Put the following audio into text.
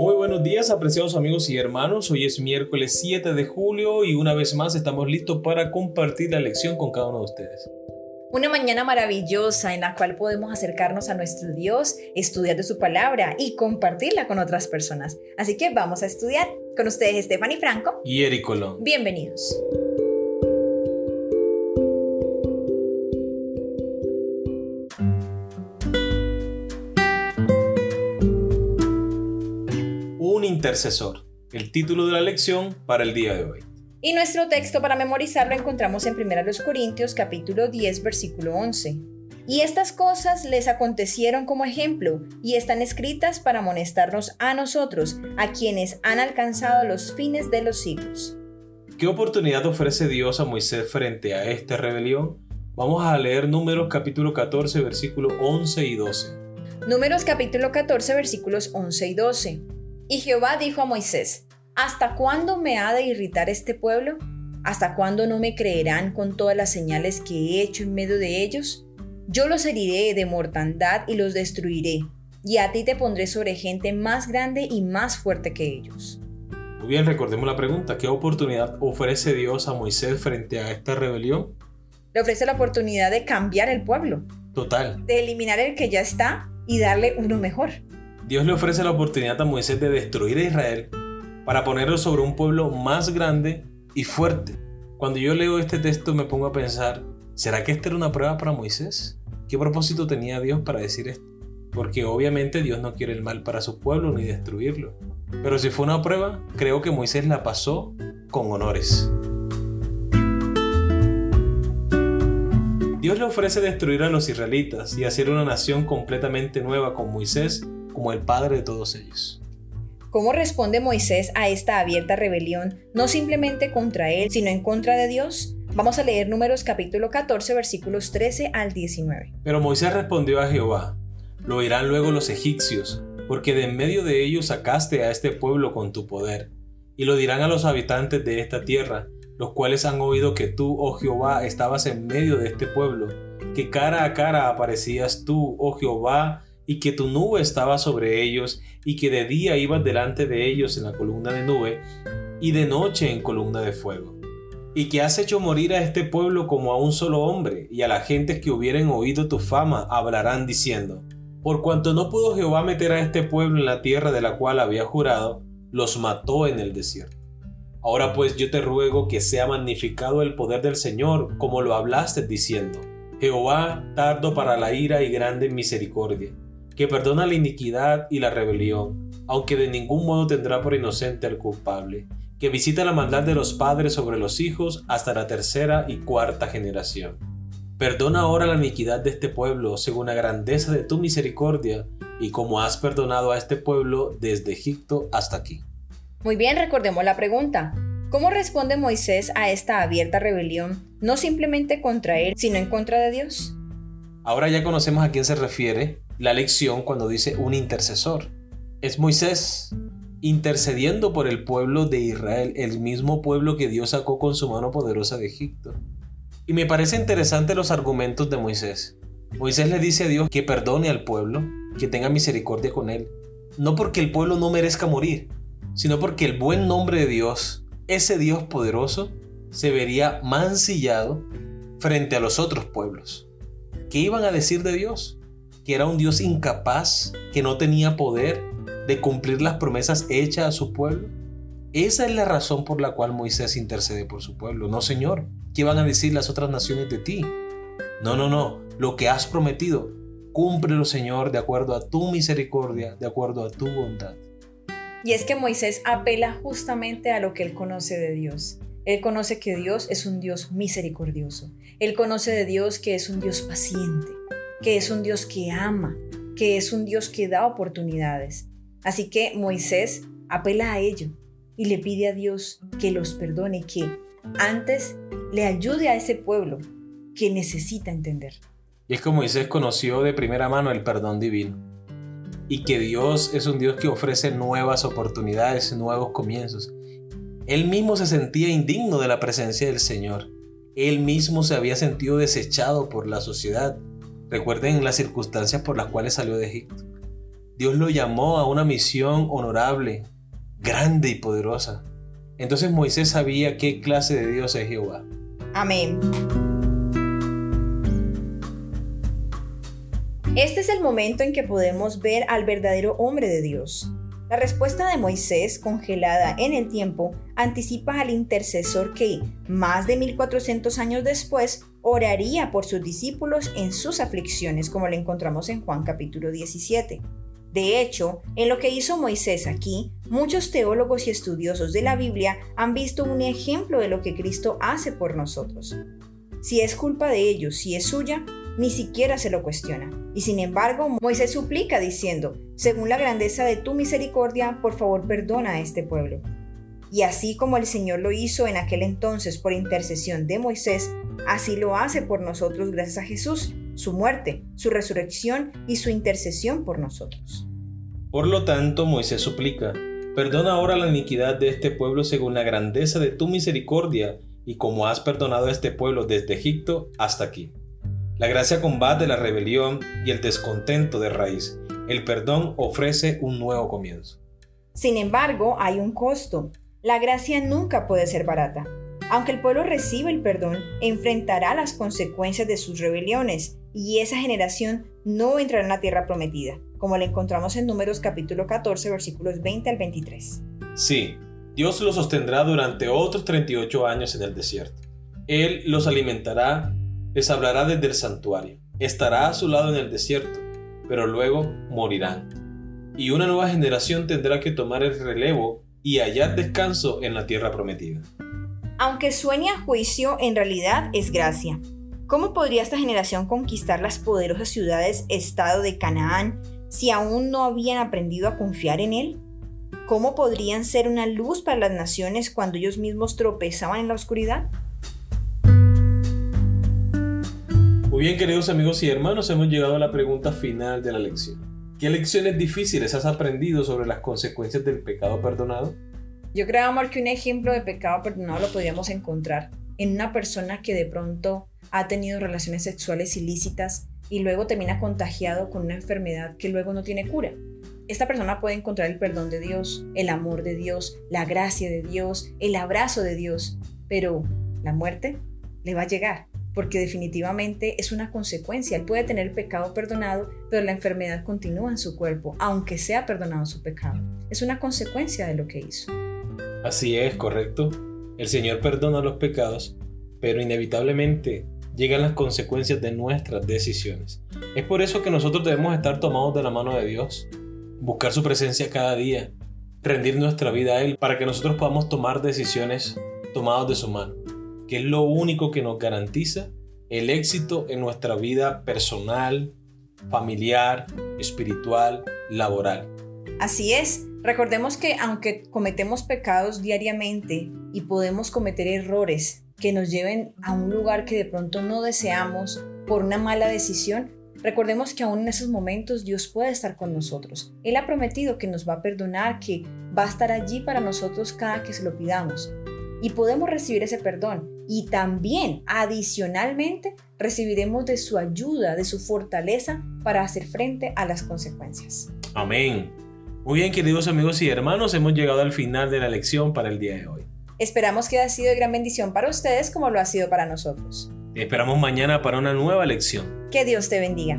Muy buenos días, apreciados amigos y hermanos. Hoy es miércoles 7 de julio y una vez más estamos listos para compartir la lección con cada uno de ustedes. Una mañana maravillosa en la cual podemos acercarnos a nuestro Dios, estudiar de su palabra y compartirla con otras personas. Así que vamos a estudiar. Con ustedes Stephanie Franco y Eric Colón. Bienvenidos. Intercesor, el título de la lección para el día de hoy. Y nuestro texto para memorizar lo encontramos en 1 Corintios capítulo 10 versículo 11. Y estas cosas les acontecieron como ejemplo y están escritas para amonestarnos a nosotros, a quienes han alcanzado los fines de los siglos. ¿Qué oportunidad ofrece Dios a Moisés frente a esta rebelión? Vamos a leer Números capítulo 14 versículo 11 y 12. Números capítulo 14 versículos 11 y 12. Y Jehová dijo a Moisés, ¿Hasta cuándo me ha de irritar este pueblo? ¿Hasta cuándo no me creerán con todas las señales que he hecho en medio de ellos? Yo los heriré de mortandad y los destruiré, y a ti te pondré sobre gente más grande y más fuerte que ellos. Muy bien, recordemos la pregunta, ¿qué oportunidad ofrece Dios a Moisés frente a esta rebelión? Le ofrece la oportunidad de cambiar el pueblo. Total. De eliminar el que ya está y darle uno mejor. Dios le ofrece la oportunidad a Moisés de destruir a Israel para ponerlo sobre un pueblo más grande y fuerte. Cuando yo leo este texto me pongo a pensar, ¿será que esta era una prueba para Moisés? ¿Qué propósito tenía Dios para decir esto? Porque obviamente Dios no quiere el mal para su pueblo ni destruirlo. Pero si fue una prueba, creo que Moisés la pasó con honores. Dios le ofrece destruir a los israelitas y hacer una nación completamente nueva con Moisés como el padre de todos ellos. ¿Cómo responde Moisés a esta abierta rebelión, no simplemente contra él, sino en contra de Dios? Vamos a leer números capítulo 14 versículos 13 al 19. Pero Moisés respondió a Jehová, lo oirán luego los egipcios, porque de en medio de ellos sacaste a este pueblo con tu poder, y lo dirán a los habitantes de esta tierra, los cuales han oído que tú, oh Jehová, estabas en medio de este pueblo, que cara a cara aparecías tú, oh Jehová, y que tu nube estaba sobre ellos, y que de día ibas delante de ellos en la columna de nube, y de noche en columna de fuego. Y que has hecho morir a este pueblo como a un solo hombre, y a las gentes que hubieren oído tu fama hablarán diciendo, por cuanto no pudo Jehová meter a este pueblo en la tierra de la cual había jurado, los mató en el desierto. Ahora pues yo te ruego que sea magnificado el poder del Señor, como lo hablaste diciendo, Jehová tardo para la ira y grande misericordia que perdona la iniquidad y la rebelión, aunque de ningún modo tendrá por inocente al culpable, que visita la maldad de los padres sobre los hijos hasta la tercera y cuarta generación. Perdona ahora la iniquidad de este pueblo según la grandeza de tu misericordia, y como has perdonado a este pueblo desde Egipto hasta aquí. Muy bien, recordemos la pregunta. ¿Cómo responde Moisés a esta abierta rebelión, no simplemente contra él, sino en contra de Dios? Ahora ya conocemos a quién se refiere la lección cuando dice un intercesor. Es Moisés intercediendo por el pueblo de Israel, el mismo pueblo que Dios sacó con su mano poderosa de Egipto. Y me parece interesante los argumentos de Moisés. Moisés le dice a Dios que perdone al pueblo, que tenga misericordia con él, no porque el pueblo no merezca morir, sino porque el buen nombre de Dios, ese Dios poderoso, se vería mancillado frente a los otros pueblos. ¿Qué iban a decir de Dios? Que era un Dios incapaz, que no tenía poder de cumplir las promesas hechas a su pueblo. Esa es la razón por la cual Moisés intercede por su pueblo. No, Señor, ¿qué van a decir las otras naciones de ti? No, no, no, lo que has prometido, cúmplelo, Señor, de acuerdo a tu misericordia, de acuerdo a tu bondad. Y es que Moisés apela justamente a lo que él conoce de Dios. Él conoce que Dios es un Dios misericordioso. Él conoce de Dios que es un Dios paciente que es un Dios que ama, que es un Dios que da oportunidades. Así que Moisés apela a ello y le pide a Dios que los perdone, que antes le ayude a ese pueblo que necesita entender. Y es como Moisés conoció de primera mano el perdón divino. Y que Dios es un Dios que ofrece nuevas oportunidades, nuevos comienzos. Él mismo se sentía indigno de la presencia del Señor. Él mismo se había sentido desechado por la sociedad, Recuerden las circunstancias por las cuales salió de Egipto. Dios lo llamó a una misión honorable, grande y poderosa. Entonces Moisés sabía qué clase de Dios es Jehová. Amén. Este es el momento en que podemos ver al verdadero hombre de Dios. La respuesta de Moisés, congelada en el tiempo, anticipa al intercesor que, más de 1400 años después, oraría por sus discípulos en sus aflicciones, como lo encontramos en Juan capítulo 17. De hecho, en lo que hizo Moisés aquí, muchos teólogos y estudiosos de la Biblia han visto un ejemplo de lo que Cristo hace por nosotros. Si es culpa de ellos, si es suya, ni siquiera se lo cuestiona. Y sin embargo, Moisés suplica diciendo, según la grandeza de tu misericordia, por favor perdona a este pueblo. Y así como el Señor lo hizo en aquel entonces por intercesión de Moisés, así lo hace por nosotros gracias a Jesús, su muerte, su resurrección y su intercesión por nosotros. Por lo tanto, Moisés suplica, perdona ahora la iniquidad de este pueblo según la grandeza de tu misericordia y como has perdonado a este pueblo desde Egipto hasta aquí. La gracia combate la rebelión y el descontento de raíz. El perdón ofrece un nuevo comienzo. Sin embargo, hay un costo. La gracia nunca puede ser barata. Aunque el pueblo reciba el perdón, enfrentará las consecuencias de sus rebeliones y esa generación no entrará en la tierra prometida, como le encontramos en Números capítulo 14 versículos 20 al 23. Sí, Dios los sostendrá durante otros 38 años en el desierto. Él los alimentará, les hablará desde el santuario, estará a su lado en el desierto, pero luego morirán. Y una nueva generación tendrá que tomar el relevo y hallar descanso en la tierra prometida. Aunque sueña juicio, en realidad es gracia. ¿Cómo podría esta generación conquistar las poderosas ciudades-estado de Canaán si aún no habían aprendido a confiar en Él? ¿Cómo podrían ser una luz para las naciones cuando ellos mismos tropezaban en la oscuridad? Muy bien, queridos amigos y hermanos, hemos llegado a la pregunta final de la lección. ¿Qué lecciones difíciles has aprendido sobre las consecuencias del pecado perdonado? Yo creo, amor, que un ejemplo de pecado perdonado lo podríamos encontrar en una persona que de pronto ha tenido relaciones sexuales ilícitas y luego termina contagiado con una enfermedad que luego no tiene cura. Esta persona puede encontrar el perdón de Dios, el amor de Dios, la gracia de Dios, el abrazo de Dios, pero la muerte le va a llegar, porque definitivamente es una consecuencia. Él puede tener el pecado perdonado, pero la enfermedad continúa en su cuerpo, aunque sea perdonado su pecado. Es una consecuencia de lo que hizo. Así es, correcto. El Señor perdona los pecados, pero inevitablemente llegan las consecuencias de nuestras decisiones. Es por eso que nosotros debemos estar tomados de la mano de Dios, buscar su presencia cada día, rendir nuestra vida a Él para que nosotros podamos tomar decisiones tomadas de su mano, que es lo único que nos garantiza el éxito en nuestra vida personal, familiar, espiritual, laboral. Así es, recordemos que aunque cometemos pecados diariamente y podemos cometer errores que nos lleven a un lugar que de pronto no deseamos por una mala decisión, recordemos que aún en esos momentos Dios puede estar con nosotros. Él ha prometido que nos va a perdonar, que va a estar allí para nosotros cada que se lo pidamos. Y podemos recibir ese perdón. Y también, adicionalmente, recibiremos de su ayuda, de su fortaleza para hacer frente a las consecuencias. Amén. Muy bien, queridos amigos y hermanos, hemos llegado al final de la lección para el día de hoy. Esperamos que haya sido de gran bendición para ustedes como lo ha sido para nosotros. Te esperamos mañana para una nueva lección. Que Dios te bendiga.